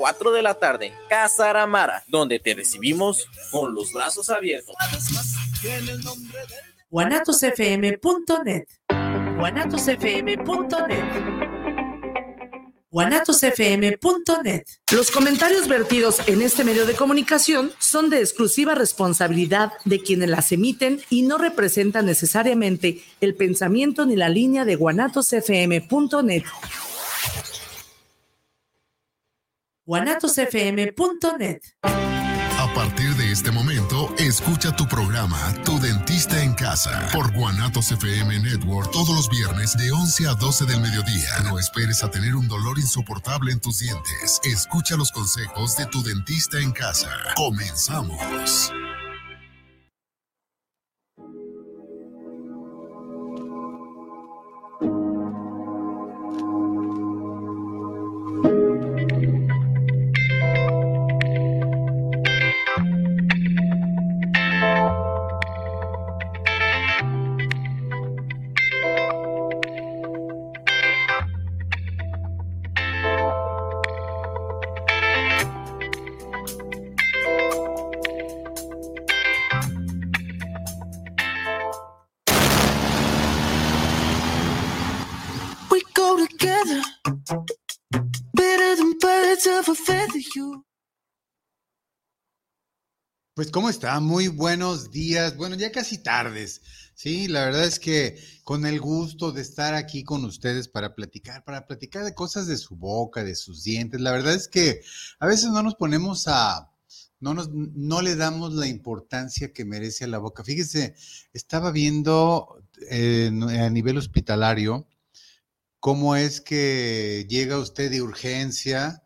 4 de la tarde. Casa Aramara, donde te recibimos con los brazos abiertos. guanatosfm.net guanatosfm.net guanatosfm.net. Los comentarios vertidos en este medio de comunicación son de exclusiva responsabilidad de quienes las emiten y no representan necesariamente el pensamiento ni la línea de guanatosfm.net. guanatosfm.net. A partir de este momento, escucha tu programa Tu Dentista en Casa por Guanatos FM Network todos los viernes de 11 a 12 del mediodía. No esperes a tener un dolor insoportable en tus dientes. Escucha los consejos de Tu Dentista en Casa. Comenzamos. Pues, ¿cómo está? Muy buenos días. Bueno, ya casi tardes. Sí, la verdad es que con el gusto de estar aquí con ustedes para platicar, para platicar de cosas de su boca, de sus dientes. La verdad es que a veces no nos ponemos a, no, nos, no le damos la importancia que merece a la boca. Fíjese, estaba viendo a nivel hospitalario cómo es que llega usted de urgencia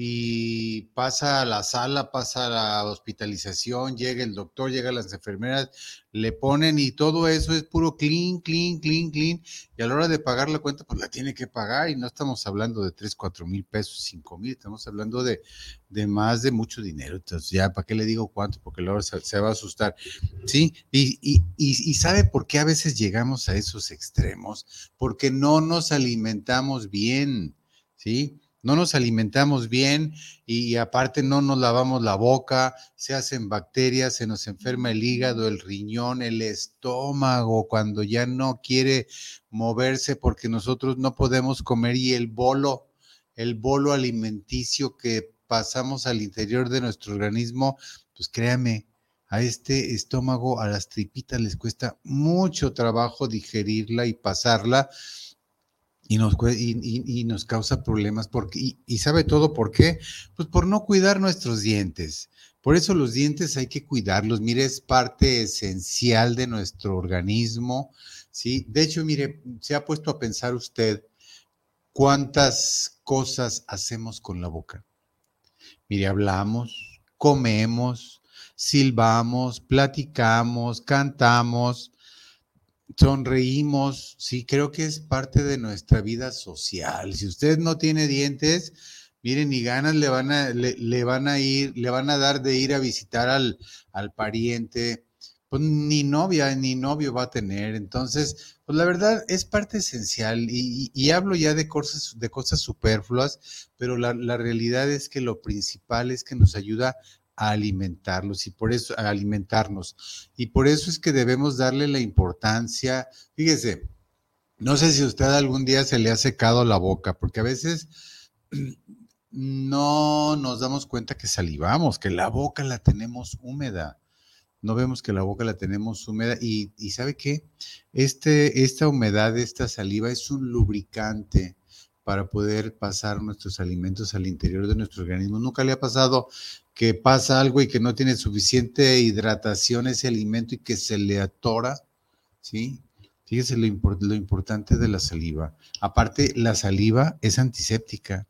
y pasa a la sala, pasa a la hospitalización, llega el doctor, llega las enfermeras, le ponen y todo eso es puro clean, clean, clean, clean. Y a la hora de pagar la cuenta, pues la tiene que pagar y no estamos hablando de 3, 4 mil pesos, 5 mil, estamos hablando de, de, más de mucho dinero. Entonces, ya, ¿para qué le digo cuánto? Porque luego se, se va a asustar. Sí, y, y, y, y ¿sabe por qué a veces llegamos a esos extremos? Porque no nos alimentamos bien, ¿sí? No nos alimentamos bien y, aparte no nos lavamos la boca, se hacen bacterias, se nos enferma el hígado, el riñón, el estómago, cuando ya no quiere moverse porque nosotros no podemos comer y el bolo, el bolo alimenticio que pasamos al interior de nuestro organismo, pues créame, a este estómago, a las tripitas les cuesta mucho trabajo digerirla y pasarla y nos, y, nos causa problemas. Porque, y, sabe todo por qué? Pues por no cuidar nuestros dientes. Por eso los dientes hay que cuidarlos. Mire, es parte esencial de nuestro organismo. ¿sí? De hecho, mire, se ha puesto a pensar usted cuántas cosas hacemos con la boca. Mire, hablamos, comemos, silbamos, platicamos, cantamos, sonreímos, sí, creo que es parte de nuestra vida social. Si usted no tiene dientes, miren, ni ganas le van a, le, van a ir, le van a dar de ir a visitar al, al pariente, pues ni novia ni novio va a tener. Entonces, pues la verdad es parte esencial y, y, hablo ya de cosas, de cosas superfluas, pero la, la, realidad es que lo principal es que nos ayuda a alimentarlos y por eso, a alimentarnos. Y por eso es que debemos darle la importancia. Fíjese, no sé si usted algún día se le ha secado la boca, porque a veces no nos damos cuenta que salivamos, que la boca la tenemos húmeda. No vemos que la boca la tenemos húmeda y, y ¿sabe qué? Este, esta humedad, esta saliva es un lubricante para poder pasar nuestros alimentos al interior de nuestro organismo. Nunca le ha pasado que pasa algo y que no tiene suficiente hidratación ese alimento y que se le atora, ¿sí? Fíjese lo, lo importante de la saliva. Aparte, la saliva es antiséptica.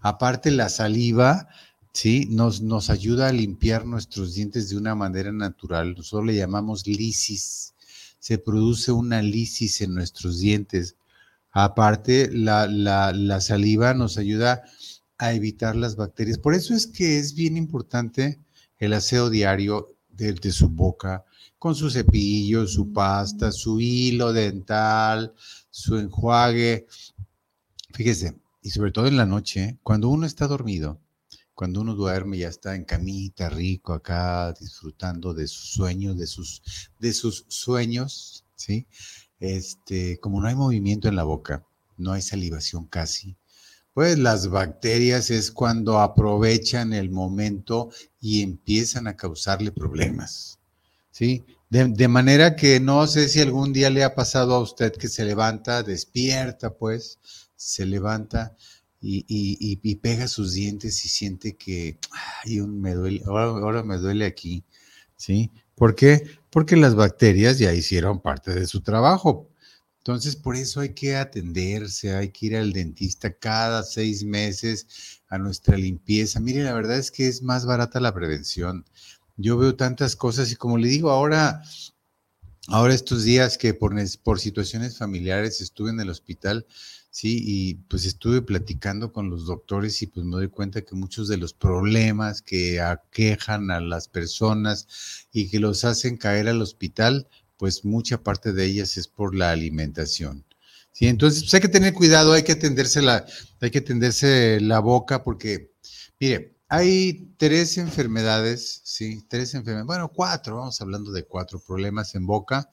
Aparte, la saliva, ¿sí? Nos, nos ayuda a limpiar nuestros dientes de una manera natural. Nosotros le llamamos lisis. Se produce una lisis en nuestros dientes Aparte, la, saliva nos ayuda a evitar las bacterias. Por eso es que es bien importante el aseo diario de, su boca, con su cepillo, su pasta, su hilo dental, su enjuague. Fíjese, y sobre todo en la noche, cuando uno está dormido, cuando uno duerme ya está en camita, rico acá, disfrutando de sus sueños, de sus, de sus sueños, ¿sí? Este, como no hay movimiento en la boca, no hay salivación casi, pues las bacterias es cuando aprovechan el momento y empiezan a causarle problemas, ¿sí? De, manera que no sé si algún día le ha pasado a usted que se levanta, despierta, pues, se levanta y, pega sus dientes y siente que, ay, me duele, ahora, me duele aquí, ¿sí? ¿Por qué? Porque las bacterias ya hicieron parte de su trabajo. Entonces, por eso hay que atenderse, hay que ir al dentista cada seis meses a nuestra limpieza. Mire, la verdad es que es más barata la prevención. Yo veo tantas cosas y como le digo, ahora, ahora estos días que por, por situaciones familiares estuve en el hospital, sí, y pues estuve platicando con los doctores y pues me doy cuenta que muchos de los problemas que aquejan a las personas y que los hacen caer al hospital, pues mucha parte de ellas es por la alimentación. Sí, entonces pues hay que tener cuidado, hay que atenderse la, hay que atenderse la boca porque, mire, hay tres enfermedades, sí, tres enfermedades, bueno, cuatro, vamos hablando de cuatro problemas en boca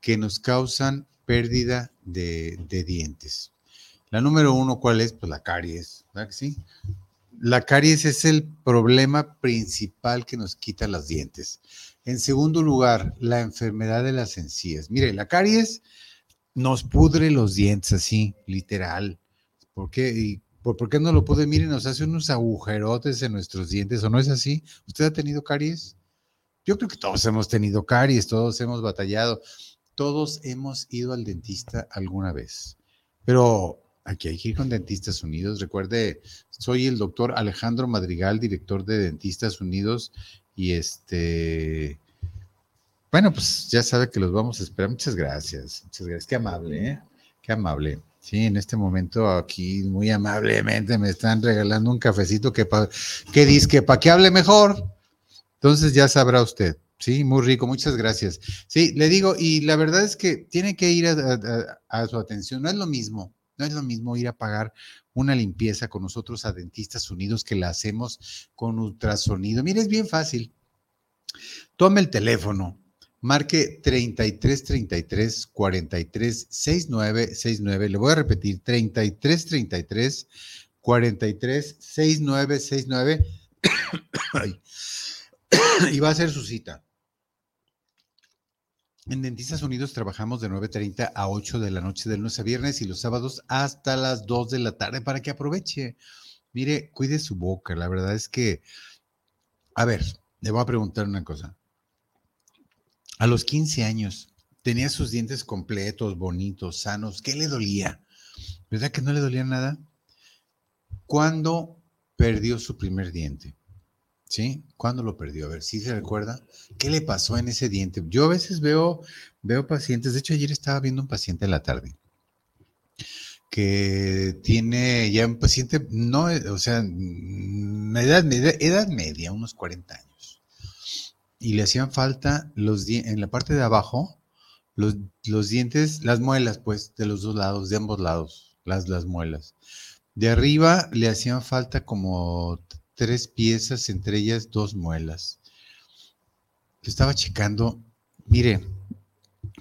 que nos causan pérdida de, dientes. La número uno, ¿cuál es? Pues la caries, ¿verdad que sí? La caries es el problema principal que nos quita los dientes. En segundo lugar, la enfermedad de las encías. Mire, la caries nos pudre los dientes así, literal. ¿Por qué? ¿Por, qué no lo puede? Miren, nos hace unos agujerotes en nuestros dientes, ¿o no es así? ¿Usted ha tenido caries? Yo creo que todos hemos tenido caries, todos hemos batallado, todos hemos ido al dentista alguna vez. Pero aquí hay que ir con Dentistas Unidos. Recuerde, soy el doctor Alejandro Madrigal, director de Dentistas Unidos, y este, bueno, pues ya sabe que los vamos a esperar. Muchas gracias, muchas gracias. Qué amable, ¿eh? Qué amable. Sí, en este momento aquí muy amablemente me están regalando un cafecito que, que dice que para que hable mejor. Entonces ya sabrá usted. Sí, muy rico, muchas gracias. Sí, le digo, y la verdad es que tiene que ir a, su atención. No es lo mismo, no es lo mismo ir a pagar una limpieza con nosotros a Dentistas Unidos que la hacemos con ultrasonido. Mire, es bien fácil. Tome el teléfono, marque 33 33 43 69 69. Le voy a repetir 33 33 43 69 69. y va a ser su cita. En Dentistas Unidos trabajamos de 9.30 a 8 de la noche del lunes a viernes y los sábados hasta las 2 de la tarde para que aproveche. Mire, cuide su boca. La verdad es que, a ver, le voy a preguntar una cosa. A los 15 años, tenía sus dientes completos, bonitos, sanos. ¿Qué le dolía? ¿Verdad que no le dolía nada? ¿Cuándo perdió su primer diente? ¿Sí? ¿Cuándo lo perdió? A ver, si se recuerda? ¿Qué le pasó en ese diente? Yo a veces veo, veo pacientes, de hecho ayer estaba viendo un paciente en la tarde que tiene ya un paciente, no, o sea, edad, edad media, unos 40 años y le hacían falta los en la parte de abajo, los, los, dientes, las muelas, pues, de los dos lados, de ambos lados, las, las muelas. De arriba le hacían falta como tres piezas, entre ellas dos muelas. Estaba checando, mire,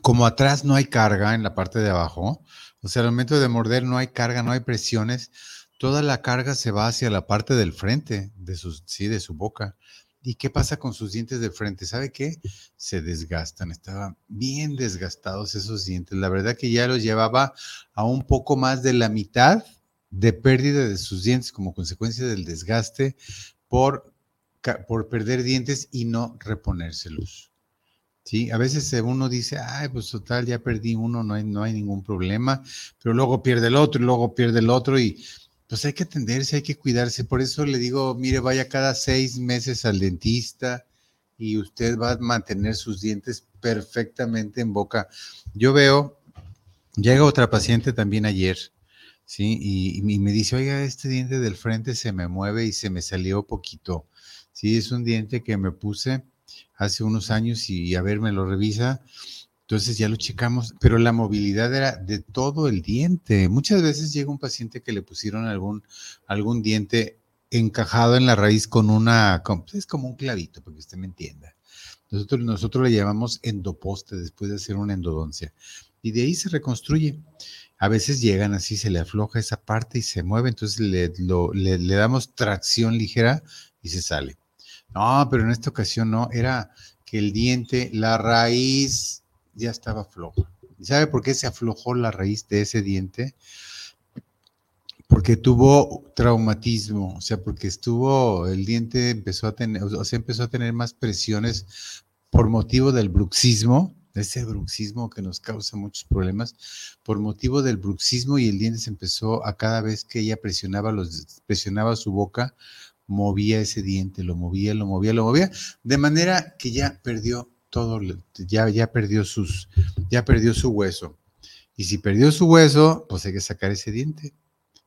como atrás no hay carga en la parte de abajo, o sea, al momento de morder no hay carga, no hay presiones, toda la carga se va hacia la parte del frente de su, sí, de su boca. ¿Y qué pasa con sus dientes de frente? ¿Sabe qué? Se desgastan, estaban bien desgastados esos dientes. La verdad que ya los llevaba a un poco más de la mitad de pérdida de sus dientes como consecuencia del desgaste por, por perder dientes y no reponérselos. ¿Sí? A veces uno dice, ay, pues total, ya perdí uno, no hay, no hay ningún problema, pero luego pierde el otro y luego pierde el otro y pues hay que atenderse, hay que cuidarse. Por eso le digo, mire, vaya cada seis meses al dentista y usted va a mantener sus dientes perfectamente en boca. Yo veo, llega otra paciente también ayer, ¿sí? Y, me dice, oiga, este diente del frente se me mueve y se me salió poquito. Sí, es un diente que me puse hace unos años y a ver, me lo revisa entonces ya lo checamos, pero la movilidad era de todo el diente. Muchas veces llega un paciente que le pusieron algún, algún diente encajado en la raíz con una, es como un clavito, para que usted me entienda. Nosotros, nosotros le llamamos endoposte después de hacer una endodoncia. Y de ahí se reconstruye. A veces llegan así, se le afloja esa parte y se mueve, entonces le, le damos tracción ligera y se sale. No, pero en esta ocasión no, era que el diente, la raíz ya estaba floja. ¿Y sabe por qué se aflojó la raíz de ese diente? Porque tuvo traumatismo, o sea, porque estuvo, el diente empezó a tener, o sea, empezó a tener más presiones por motivo del bruxismo, ese bruxismo que nos causa muchos problemas, por motivo del bruxismo y el diente se empezó a cada vez que ella presionaba, los, presionaba su boca, movía ese diente, lo movía, lo movía, lo movía, de manera que ya perdió todo, ya, ya perdió sus, ya perdió su hueso. Y si perdió su hueso, pues hay que sacar ese diente.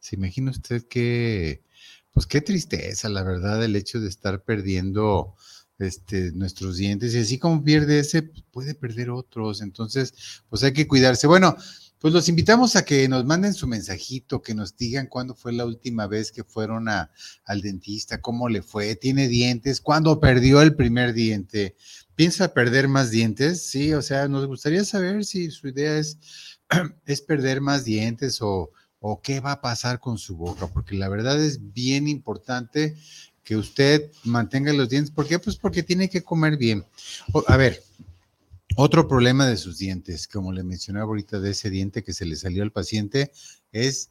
¿Se imagina usted que, pues qué tristeza, la verdad, el hecho de estar perdiendo este, nuestros dientes y así como pierde ese, pues, puede perder otros. Entonces, pues hay que cuidarse. Bueno, pues los invitamos a que nos manden su mensajito, que nos digan cuándo fue la última vez que fueron a, al dentista, cómo le fue, tiene dientes, cuándo perdió el primer diente. ¿Piensa perder más dientes? Sí, o sea, nos gustaría saber si su idea es, es perder más dientes o o qué va a pasar con su boca, porque la verdad es bien importante que usted mantenga los dientes. ¿Por qué? Pues porque tiene que comer bien. a ver, otro problema de sus dientes, como le mencionaba ahorita de ese diente que se le salió al paciente, es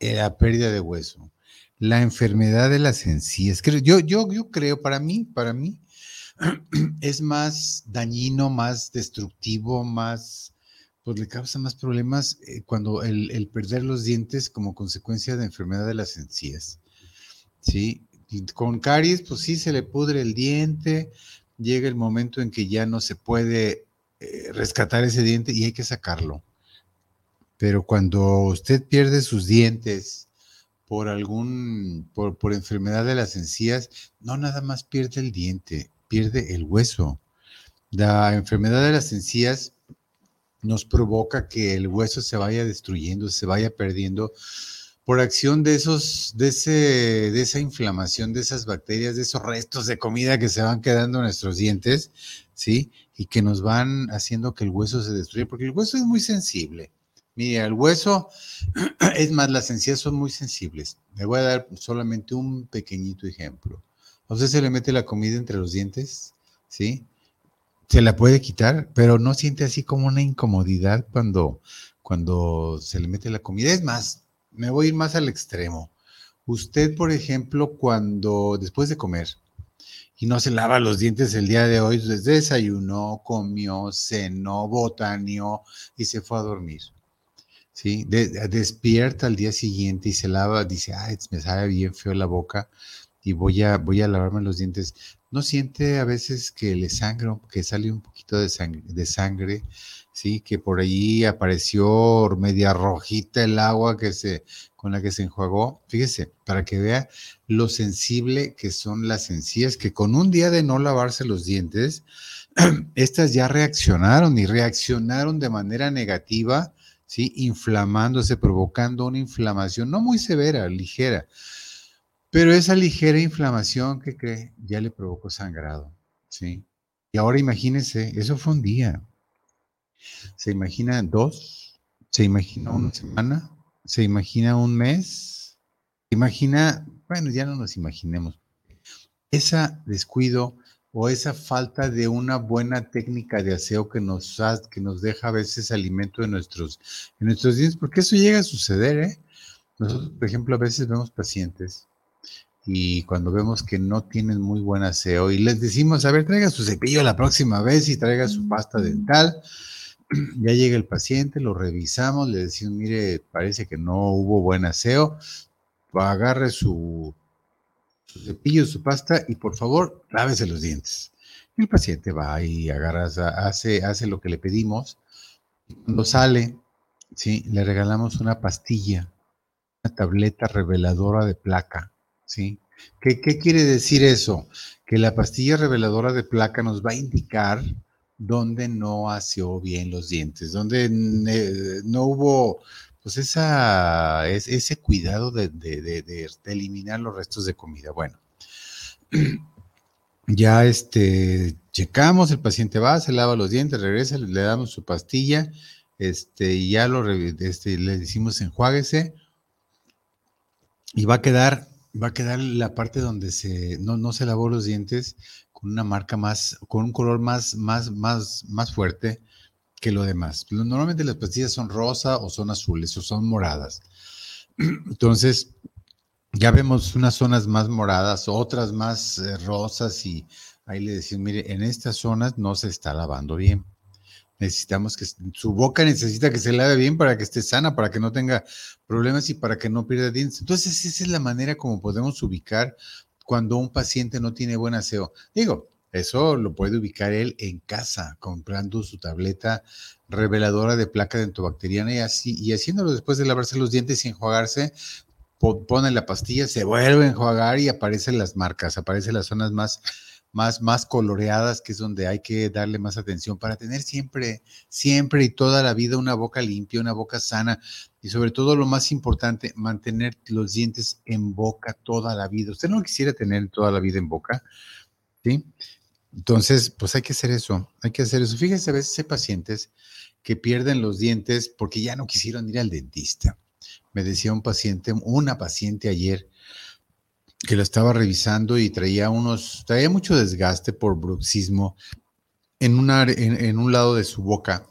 la pérdida de hueso. La enfermedad de las encías. Yo, yo, yo creo, para mí, para mí, es más dañino, más destructivo, más pues le causa más problemas eh, cuando el, perder los dientes como consecuencia de enfermedad de las encías. ¿Sí? con caries, pues sí, se le pudre el diente, llega el momento en que ya no se puede eh, rescatar ese diente y hay que sacarlo. Pero cuando usted pierde sus dientes por algún, por, por enfermedad de las encías, no nada más pierde el diente, pierde el hueso. La enfermedad de las encías nos provoca que el hueso se vaya destruyendo, se vaya perdiendo por acción de esos, de ese, de esa inflamación, de esas bacterias, de esos restos de comida que se van quedando en nuestros dientes, ¿sí? Y que nos van haciendo que el hueso se destruya, porque el hueso es muy sensible. Mira, el hueso, es más, las encías son muy sensibles. Le voy a dar solamente un pequeñito ejemplo. ¿A usted se le mete la comida entre los dientes? ¿Sí? Se la puede quitar, pero no siente así como una incomodidad cuando, cuando se le mete la comida. Es más, me voy a ir más al extremo. Usted, por ejemplo, cuando después de comer y no se lava los dientes el día de hoy, desayunó, comió, cenó, botaneó y se fue a dormir. ¿Sí? despierta al día siguiente y se lava, dice, ay, me sabe bien feo la boca y voy a, voy a lavarme los dientes. ¿No siente a veces que le sangra, que sale un poquito de sangre, sí, que por ahí apareció media rojita el agua que se, con la que se enjuagó? Fíjese, para que vea lo sensible que son las encías, que con un día de no lavarse los dientes, estas ya reaccionaron y reaccionaron de manera negativa, sí, inflamándose, provocando una inflamación no muy severa, ligera pero esa ligera inflamación que cree ya le provocó sangrado, ¿sí? Y ahora imagínense, eso fue un día. ¿Se imagina dos? ¿Se imagina una semana? ¿Se imagina un mes? ¿Se imagina? Bueno, ya no nos imaginemos. Esa descuido o esa falta de una buena técnica de aseo que nos, que nos deja a veces alimento en nuestros, en nuestros dientes, porque eso llega a suceder, ¿eh? Nosotros, por ejemplo, a veces vemos pacientes y cuando vemos que no tienen muy buen aseo y les decimos, a ver, traiga su cepillo la próxima vez y traiga su pasta dental, ya llega el paciente, lo revisamos, le decimos, mire, parece que no hubo buen aseo, agarre su, cepillo, su pasta y por favor, lávese los dientes. el paciente va y agarra, hace, hace lo que le pedimos. Cuando sale, ¿sí? le regalamos una pastilla, una tableta reveladora de placa ¿sí? ¿Qué, quiere decir eso? Que la pastilla reveladora de placa nos va a indicar dónde no aseó bien los dientes, dónde no hubo pues esa, es, ese cuidado de, de, eliminar los restos de comida. Bueno, ya este, checamos, el paciente va, se lava los dientes, regresa, le, damos su pastilla, este, y ya lo, este, le decimos enjuáguese, y va a quedar, va a quedar la parte donde se, no, no se lavó los dientes con una marca más, con un color más, más, más, más fuerte, que lo demás. Normalmente las pastillas son rosa o son azules o son moradas. Entonces, ya vemos unas zonas más moradas, otras más eh, rosas y ahí le decimos, mire, en estas zonas no se está lavando bien. Necesitamos que su boca necesita que se lave bien para que esté sana, para que no tenga problemas y para que no pierda dientes. Entonces, esa es la manera como podemos ubicar cuando un paciente no tiene buen aseo. Digo, eso lo puede ubicar él en casa, comprando su tableta reveladora de placa dentobacteriana y así, y haciéndolo después de lavarse los dientes y enjuagarse, pone la pastilla, se vuelve a enjuagar y aparecen las marcas, aparecen las zonas más, más, más coloreadas, que es donde hay que darle más atención para tener siempre, siempre y toda la vida una boca limpia, una boca sana y sobre todo lo más importante, mantener los dientes en boca toda la vida. Usted no quisiera tener toda la vida en boca, ¿sí? Entonces, pues hay que hacer eso, hay que hacer eso. Fíjense, a veces hay pacientes que pierden los dientes porque ya no quisieron ir al dentista. Me decía un paciente, una paciente ayer, que lo estaba revisando y traía unos, traía mucho desgaste por bruxismo en, una, en, un lado de su boca.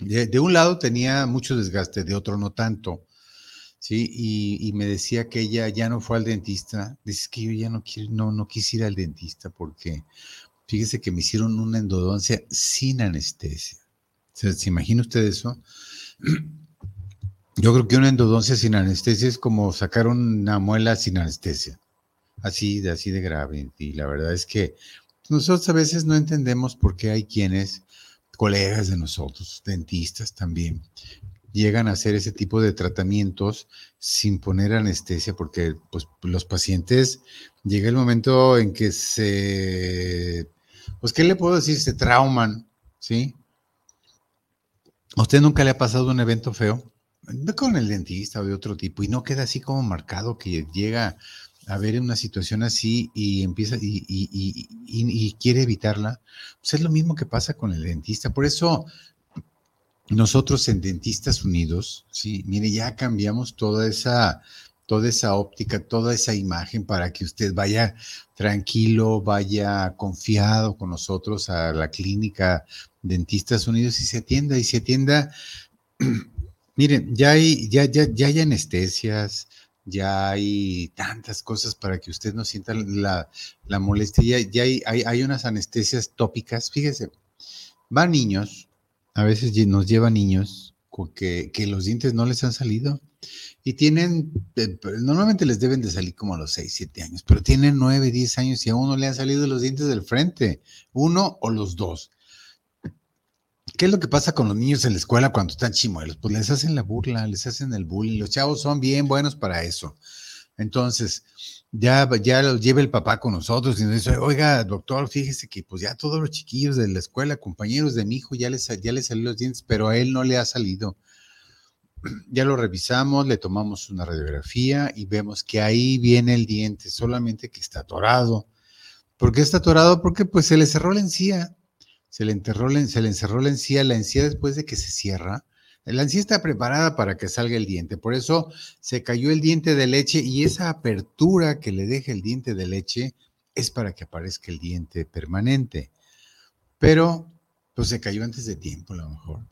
de, un lado tenía mucho desgaste, de otro no tanto. ¿sí? Y, me decía que ella ya no fue al dentista. Dice que yo ya no, quiero, no, no quise ir al dentista porque fíjese que me hicieron una endodoncia sin anestesia. ¿Se, imagina usted eso? Yo creo que una endodoncia sin anestesia es como sacar una muela sin anestesia. Así de, así de grave. Y la verdad es que nosotros a veces no entendemos por qué hay quienes, colegas de nosotros, dentistas también, llegan a hacer ese tipo de tratamientos sin poner anestesia, porque pues, los pacientes llega el momento en que se, pues, ¿qué le puedo decir? Se trauman, ¿sí? ¿A usted nunca le ha pasado un evento feo? Con el dentista o de otro tipo, y no queda así como marcado que llega a ver una situación así y empieza y, y, quiere evitarla. Pues es lo mismo que pasa con el dentista. Por eso nosotros en Dentistas Unidos, sí, mire, ya cambiamos toda esa, toda esa óptica, toda esa imagen para que usted vaya tranquilo, vaya confiado con nosotros a la clínica Dentistas Unidos y se atienda y se atienda. Miren, ya hay, ya, ya, ya hay anestesias, ya hay tantas cosas para que usted no sienta la, la molestia, ya, hay, hay, hay unas anestesias tópicas, fíjese, van niños, a veces nos lleva niños que, que los dientes no les han salido y tienen, eh, normalmente les deben de salir como a los 6, 7 años, pero tienen 9, 10 años y a uno le han salido los dientes del frente, uno o los dos. ¿Qué es lo que pasa con los niños en la escuela cuando están chimuelos? Pues les hacen la burla, les hacen el bullying. Los chavos son bien buenos para eso. Entonces, ya, ya lo lleva el papá con nosotros y nos dice, oiga, doctor, fíjese que pues ya todos los chiquillos de la escuela, compañeros de mi hijo, ya les, ya les salió los dientes, pero a él no le ha salido. Ya lo revisamos, le tomamos una radiografía y vemos que ahí viene el diente, solamente que está atorado. ¿Por qué está atorado? Porque pues se le cerró la encía, se le, enterró, se le encerró la encía, la encía después de que se cierra, la encía está preparada para que salga el diente, por eso se cayó el diente de leche y esa apertura que le deja el diente de leche es para que aparezca el diente permanente. Pero, pues se cayó antes de tiempo a lo mejor.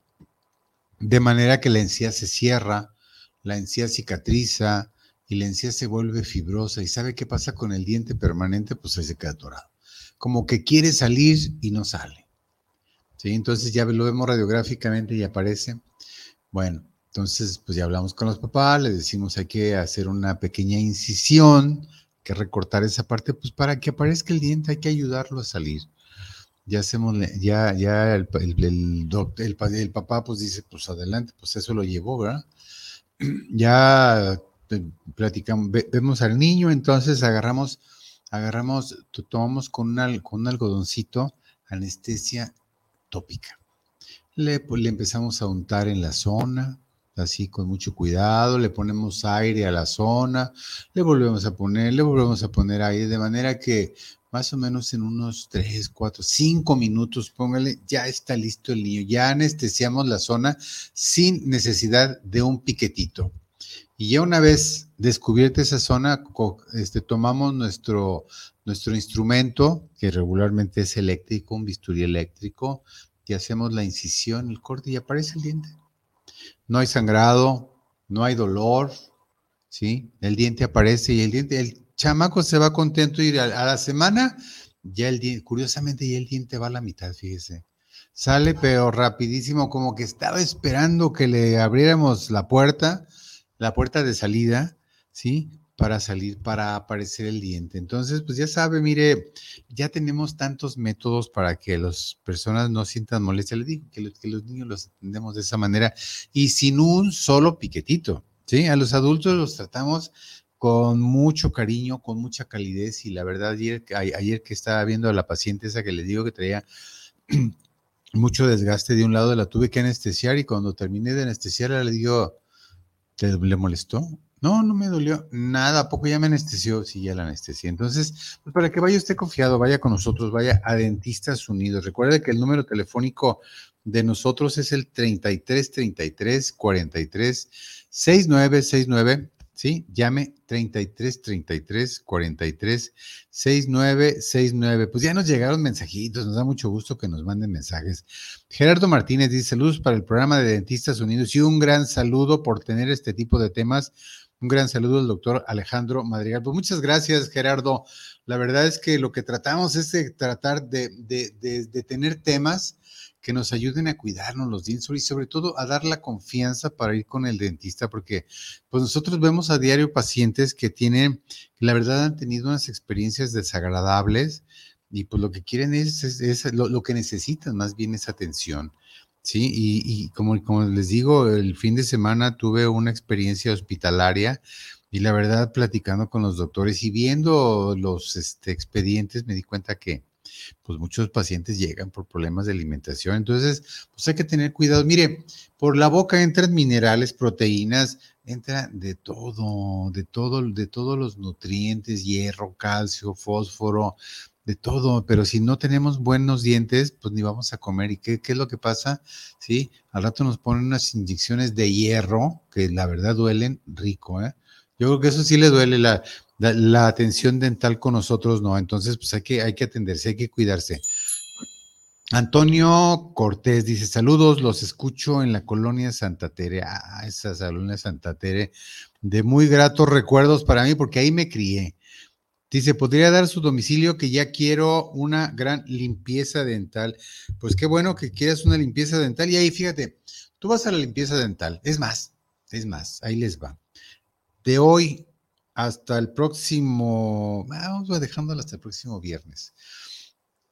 De manera que la encía se cierra, la encía cicatriza y la encía se vuelve fibrosa. ¿Y sabe qué pasa con el diente permanente? Pues ahí se queda atorado. Como que quiere salir y no sale. ¿Sí? Entonces ya lo vemos radiográficamente y aparece bueno, entonces pues ya hablamos con los papás, le decimos hay que hacer una pequeña incisión, que recortar esa parte, pues para que aparezca el diente hay que ayudarlo a salir. Ya hacemos, ya, ya el, el, el, papá pues dice, pues adelante, pues eso lo llevó, ¿verdad? Ya eh, platicamos, vemos al niño, entonces agarramos, agarramos, tomamos con, con un algodoncito anestesia tópica. Le, pues, le empezamos a untar en la zona, así con mucho cuidado, le ponemos aire a la zona, le volvemos a poner, le volvemos a poner aire, de manera que más o menos en unos 3, 4, 5 minutos, póngale, ya está listo el niño, ya anestesiamos la zona sin necesidad de un piquetito. Y ya una vez descubierta esa zona, este, tomamos nuestro, nuestro instrumento, que regularmente es eléctrico, un bisturí eléctrico, y hacemos la incisión, el corte y aparece el diente. No hay sangrado, no hay dolor, ¿sí? El diente aparece y el diente, el chamaco se va contento y a, la semana, ya el diente, curiosamente ya el diente va a la mitad, fíjese. Sale pero rapidísimo, como que estaba esperando que le abriéramos la puerta la puerta de salida, ¿sí? Para salir, para aparecer el diente. Entonces, pues ya sabe, mire, ya tenemos tantos métodos para que las personas no sientan molestia. Le digo que, los niños los atendemos de esa manera y sin un solo piquetito, ¿sí? A los adultos los tratamos con mucho cariño, con mucha calidez y la verdad ayer, ayer que estaba viendo a la paciente esa que le digo que traía mucho desgaste de un lado, la tuve que anestesiar y cuando terminé de anestesiarla le digo, ¿Te le molestó? No, no me dolió nada, ¿a poco ya me anestesió? Sí, ya la anestesia. Entonces, pues para que vaya usted confiado, vaya con nosotros, vaya a Dentistas Unidos. Recuerde que el número telefónico de nosotros es el 33 33 43 6969 ¿sí? Llame 33 33 43 69 69. Pues ya nos llegaron mensajitos, nos da mucho gusto que nos manden mensajes. Gerardo Martínez dice saludos para el programa de Dentistas Unidos y un gran saludo por tener este tipo de temas. Un gran saludo al doctor Alejandro Madrigal. Pues muchas gracias, Gerardo. La verdad es que lo que tratamos es tratar de, tener temas que nos ayuden a cuidarnos los dientes y sobre todo a dar la confianza para ir con el dentista, porque pues nosotros vemos a diario pacientes que tienen, que la verdad han tenido unas experiencias desagradables y pues lo que quieren es, es, lo, que necesitan más bien es atención. Sí, y, como, como les digo, el fin de semana tuve una experiencia hospitalaria y la verdad, platicando con los doctores y viendo los este, expedientes, me di cuenta que, pues muchos pacientes llegan por problemas de alimentación. Entonces, pues hay que tener cuidado. Mire, por la boca entran minerales, proteínas, entra de todo, de todo, de todos los nutrientes, hierro, calcio, fósforo, de todo, pero si no tenemos buenos dientes, pues ni vamos a comer. ¿Y qué, qué, es lo que pasa? Sí, al rato nos ponen unas inyecciones de hierro que la verdad duelen rico, ¿eh? Yo creo que eso sí le duele la, la, atención dental con nosotros no. Entonces, pues hay que, hay que atenderse, hay que cuidarse. Antonio Cortés dice: Saludos, los escucho en la colonia Santa Tere. Ah, esa colonia Santa Tere, de muy gratos recuerdos para mí, porque ahí me crié. Dice: ¿Podría dar su domicilio que ya quiero una gran limpieza dental? Pues qué bueno que quieras una limpieza dental. Y ahí, fíjate, tú vas a la limpieza dental. Es más, es más, ahí les va. De hoy hasta el próximo, vamos dejándolo hasta el próximo viernes.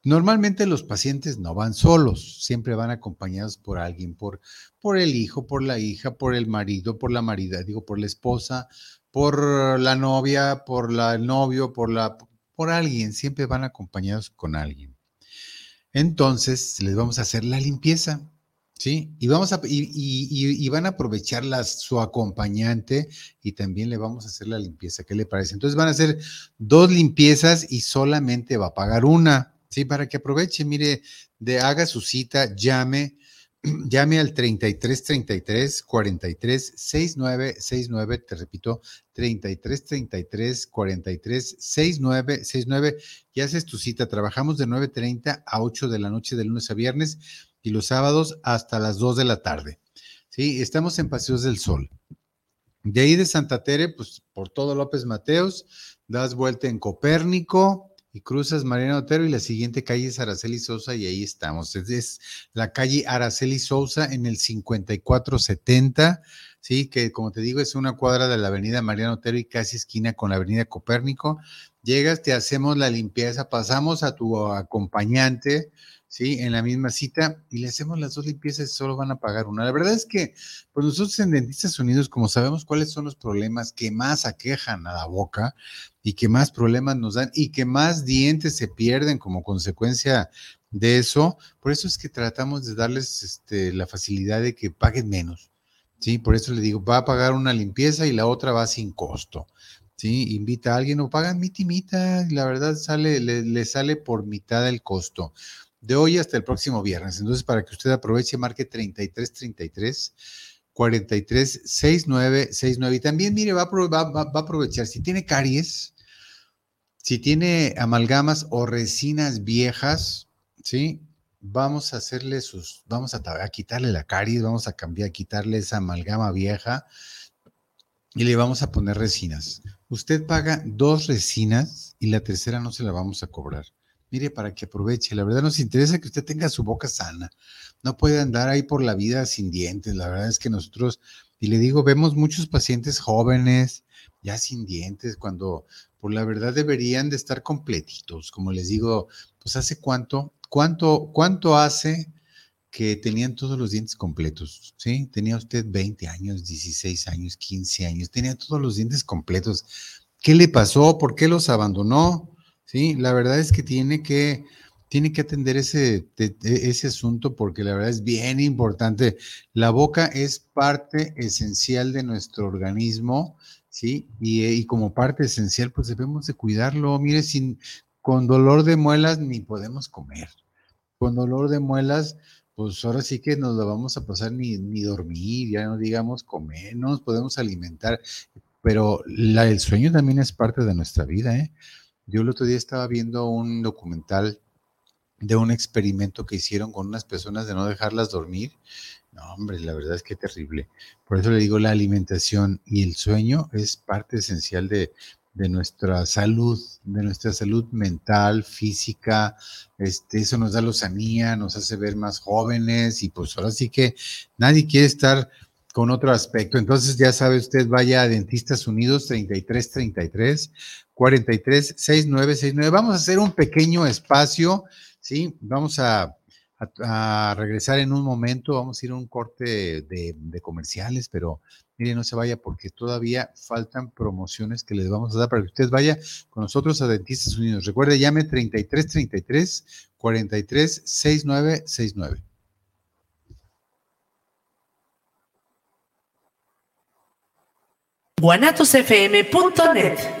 Normalmente los pacientes no van solos, siempre van acompañados por alguien, por, por el hijo, por la hija, por el marido, por la marida, digo, por la esposa, por la novia, por la, el novio, por, la, por alguien, siempre van acompañados con alguien. Entonces, les vamos a hacer la limpieza. Sí, y vamos a y, van a aprovechar su acompañante y también le vamos a hacer la limpieza. ¿Qué le parece? Entonces van a hacer dos limpiezas y solamente va a pagar una. Sí, para que aproveche, mire, de haga su cita, llame, llame al 33 33 43 69 69, te repito, 33 33 43 69 69 y haces tu cita. Trabajamos de 9:30 a 8 de la noche de lunes a viernes y los sábados hasta las 2 de la tarde. Sí, estamos en Paseos del Sol. De ahí de Santa Tere, pues por todo López Mateos, das vuelta en Copérnico y cruzas Mariano Otero y la siguiente calle es Araceli Sousa y ahí estamos. Es, la calle Araceli Sousa en el 5470, sí, que como te digo es una cuadra de la avenida Mariano Otero y casi esquina con la avenida Copérnico. Llegas, te hacemos la limpieza, pasamos a tu acompañante, ¿sí? En la misma cita y le hacemos las dos limpiezas y solo van a pagar una. La verdad es que, pues nosotros en Dentistas Unidos, como sabemos cuáles son los problemas que más aquejan a la boca y que más problemas nos dan y que más dientes se pierden como consecuencia de eso, por eso es que tratamos de darles este, la facilidad de que paguen menos. ¿sí? Por eso le digo, va a pagar una limpieza y la otra va sin costo. ¿sí? Invita a alguien o pagan mitimita, la verdad sale, le, sale por mitad del costo. De hoy hasta el próximo viernes. Entonces, para que usted aproveche, marque 3333 43 69 69. Y también, mire, va va a aprovechar. Si tiene caries, si tiene amalgamas o resinas viejas, ¿sí? Vamos a hacerle sus, vamos a, quitarle la caries, vamos a cambiar, a quitarle esa amalgama vieja y le vamos a poner resinas. Usted paga dos resinas y la tercera no se la vamos a cobrar. Mire, para que aproveche. La verdad nos interesa que usted tenga su boca sana. No puede andar ahí por la vida sin dientes. La verdad es que nosotros, y le digo, vemos muchos pacientes jóvenes ya sin dientes, cuando por la verdad deberían de estar completitos. Como les digo, pues hace cuánto, cuánto, cuánto hace que tenían todos los dientes completos, ¿sí? Tenía usted 20 años, 16 años, 15 años, tenía todos los dientes completos. ¿Qué le pasó? ¿Por qué los abandonó? Sí, la verdad es que tiene que, tiene que atender ese, ese asunto porque la verdad es bien importante. La boca es parte esencial de nuestro organismo ¿sí? Eh, y, como parte esencial, pues debemos de cuidarlo. Mire, sin, con dolor de muelas ni podemos comer. Con dolor de muelas, pues ahora sí que nos lo vamos a pasar ni, ni dormir, ya no digamos comer, no nos podemos alimentar. Pero la, el sueño también es parte de nuestra vida, ¿eh? Yo el otro día estaba viendo un documental de un experimento que hicieron con unas personas de no dejarlas dormir no, hombre, la verdad es que terrible. Por eso le digo, la alimentación y el sueño es parte esencial de, nuestra salud, de nuestra salud mental, física. Este, eso nos da lozanía, nos hace ver más jóvenes y pues ahora sí que nadie quiere estar con otro aspecto. Entonces ya sabe usted, vaya a Dentistas Unidos 3333 43 6969. Vamos a hacer un pequeño espacio, ¿sí? Vamos a regresar en un momento. Vamos a ir a un corte de, comerciales, pero mire, no se vaya porque todavía faltan promociones que les vamos a dar para que usted vaya con nosotros a Dentistas Unidos. Recuerde, llame 3333 43 6969. guanatosfm.net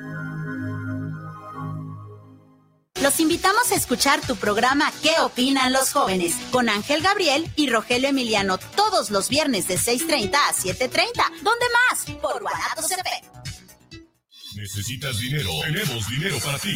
Los invitamos a escuchar tu programa ¿Qué opinan los jóvenes? con Ángel Gabriel y Rogelio Emiliano todos los viernes de 6.30 a 7.30. ¿Dónde más? Por Guanatos FM. ¿Necesitas dinero? Tenemos dinero para ti.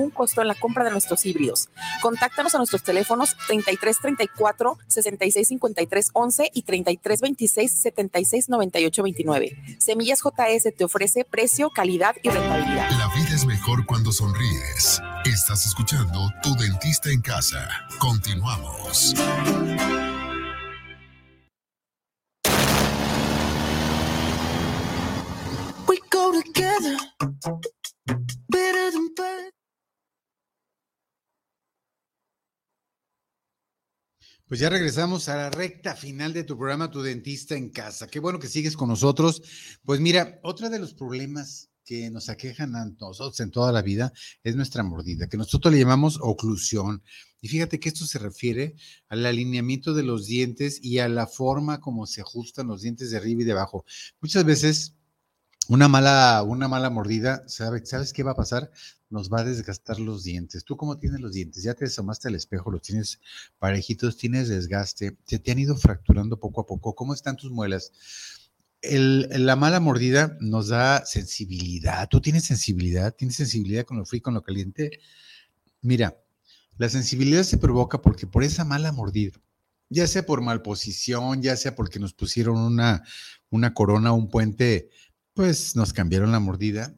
ningún costo en la compra de nuestros híbridos. Contáctanos a nuestros teléfonos 33 34 66 53 y 33 26 76 98 29. Semillas JS te ofrece precio, calidad y rentabilidad. La vida es mejor cuando sonríes. Estás escuchando Tu Dentista en Casa. Continuamos. We go together, better than. Pues ya regresamos a la recta final de tu programa, Tu Dentista en Casa. Qué bueno que sigues con nosotros. Pues mira, otro de los problemas que nos aquejan a nosotros en toda la vida es nuestra mordida, que nosotros le llamamos oclusión. Y fíjate que esto se refiere al alineamiento de los dientes y a la forma como se ajustan los dientes de arriba y de abajo. Muchas veces una mala, una mala mordida, ¿sabes, ¿sabes qué va a pasar? Nos va a desgastar los dientes. ¿Tú cómo tienes los dientes? Ya te asomaste al espejo, los tienes parejitos, tienes desgaste, se te han ido fracturando poco a poco. ¿Cómo están tus muelas? la mala mordida nos da sensibilidad. ¿Tú tienes sensibilidad? ¿Tienes sensibilidad con lo frío con lo caliente? Mira, la sensibilidad se provoca porque por esa mala mordida, ya sea por malposición, ya sea porque nos pusieron una, una corona, un puente pues nos cambiaron la mordida.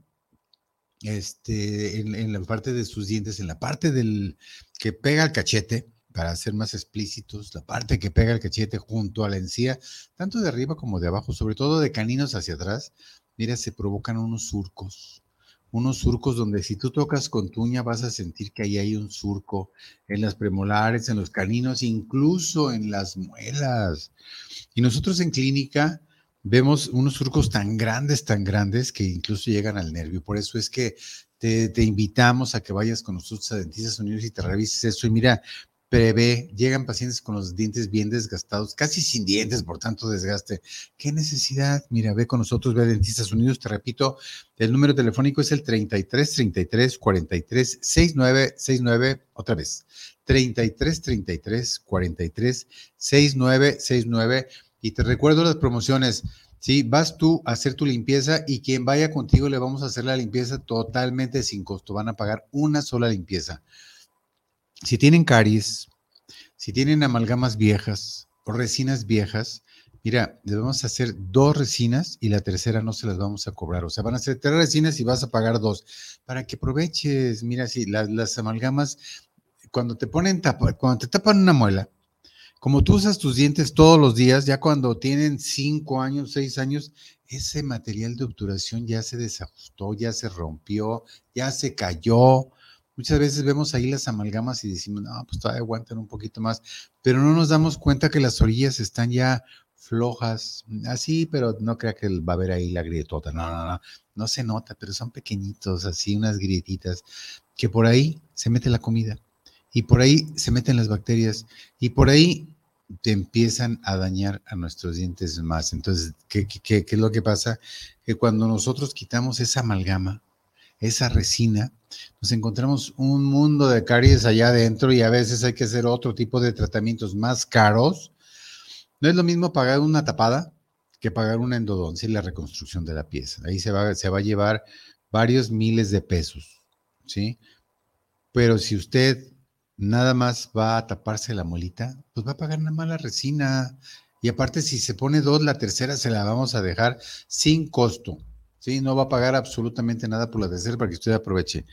Este, en, la parte de sus dientes, en la parte del que pega el cachete, para ser más explícitos, la parte que pega el cachete junto a la encía, tanto de arriba como de abajo, sobre todo de caninos hacia atrás, mira, se provocan unos surcos, unos surcos donde si tú tocas con tuña vas a sentir que ahí hay un surco en las premolares, en los caninos, incluso en las muelas. Y nosotros en clínica vemos unos surcos tan grandes, tan grandes que incluso llegan al nervio. Por eso es que te, invitamos a que vayas con nosotros a Dentistas Unidos y te revises eso. Y mira, prevé, llegan pacientes con los dientes bien desgastados, casi sin dientes por tanto desgaste. ¿Qué necesidad? Mira, ve con nosotros, ve a Dentistas Unidos. Te repito, el número telefónico es el 33 33 43 69 69. Otra vez, 33 33 43 69 69 y te recuerdo las promociones. Sí, vas tú a hacer tu limpieza y quien vaya contigo le vamos a hacer la limpieza totalmente sin costo. Van a pagar una sola limpieza. Si tienen caries, si tienen amalgamas viejas o resinas viejas, mira, debemos hacer dos resinas y la tercera no se las vamos a cobrar. O sea, van a ser tres resinas y vas a pagar dos para que aproveches. Mira, si las, las amalgamas, cuando te ponen tapa, cuando te tapan una muela, como tú usas tus dientes todos los días, ya cuando tienen cinco años, seis años, ese material de obturación ya se desajustó, ya se rompió, ya se cayó. Muchas veces vemos ahí las amalgamas y decimos, no, pues todavía aguantan un poquito más, pero no nos damos cuenta que las orillas están ya flojas, así, pero no crea que va a haber ahí la grietota, no, no, no, no se nota, pero son pequeñitos, así unas grietitas, que por ahí se mete la comida y por ahí se meten las bacterias y por ahí te empiezan a dañar a nuestros dientes más. Entonces, ¿qué, es lo que pasa? Que cuando nosotros quitamos esa amalgama, esa resina, nos encontramos un mundo de caries allá adentro y a veces hay que hacer otro tipo de tratamientos más caros. No es lo mismo pagar una tapada que pagar una endodoncia y la reconstrucción de la pieza. Ahí se va, se va a llevar varios miles de pesos, ¿sí? Pero si usted nada más va a taparse la molita, pues va a pagar una mala resina. Y aparte, si se pone dos, la tercera se la vamos a dejar sin costo. ¿sí? No va a pagar absolutamente nada por la tercera para que usted aproveche.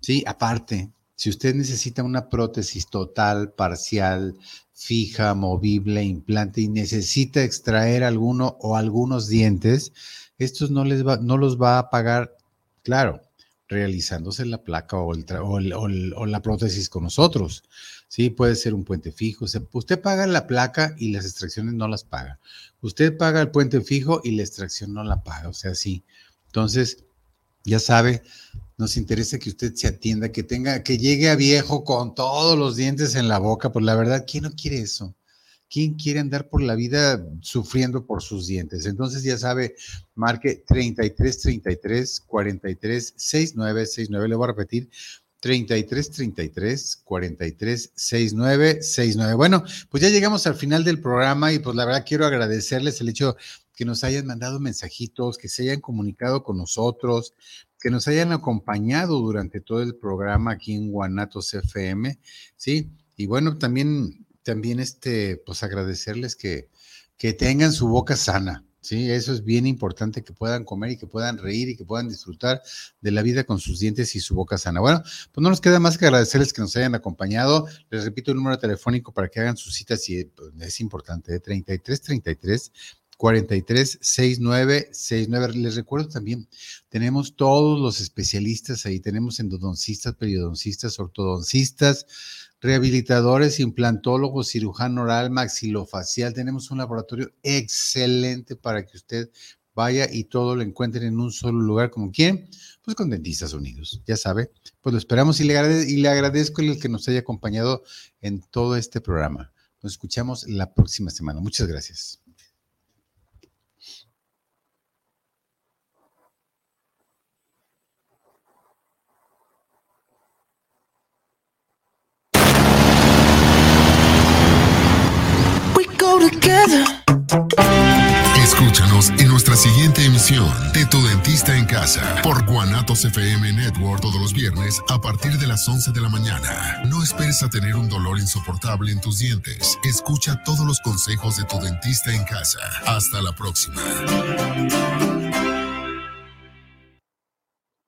Sí, aparte, si usted necesita una prótesis total, parcial, fija, movible, implante y necesita extraer alguno o algunos dientes, estos no, les va, no los va a pagar, claro, realizándose la placa o, la prótesis con nosotros. Sí, puede ser un puente fijo. usted paga la placa y las extracciones no las paga. Usted paga el puente fijo y la extracción no la paga. O sea, sí. Entonces, ya sabe, nos interesa que usted se atienda, que tenga, que llegue a viejo con todos los dientes en la boca. Pues la verdad, ¿quién no quiere eso? ¿Quién quiere andar por la vida sufriendo por sus dientes? Entonces ya sabe, marque 33 33 43 69 69. Le voy a repetir. 33 33 43 69 69. Bueno, pues ya llegamos al final del programa y pues la verdad quiero agradecerles el hecho que nos hayan mandado mensajitos, que se hayan comunicado con nosotros, que nos hayan acompañado durante todo el programa aquí en Guanatos FM, ¿sí? Y bueno, también también este, pues agradecerles que, que tengan su boca sana. Sí, eso es bien importante que puedan comer y que puedan reír y que puedan disfrutar de la vida con sus dientes y su boca sana. Bueno, pues no nos queda más que agradecerles que nos hayan acompañado. Les repito el número telefónico para que hagan sus citas y pues, es importante, de 33 33 436969. Les recuerdo también, tenemos todos los especialistas ahí, tenemos endodoncistas, periodoncistas, ortodoncistas, rehabilitadores, implantólogos, cirujano oral, maxilofacial. Tenemos un laboratorio excelente para que usted vaya y todo lo encuentren en un solo lugar, como quieren, pues con Dentistas Unidos. Ya sabe, pues lo esperamos y le, y le agradezco el que nos haya acompañado en todo este programa. Nos escuchamos la próxima semana. Muchas gracias. Escúchanos en nuestra siguiente emisión de Tu Dentista en Casa por Guanatos FM Network todos los viernes a partir de las 11 de la mañana. No esperes a tener un dolor insoportable en tus dientes. Escucha todos los consejos de Tu Dentista en Casa. Hasta la próxima.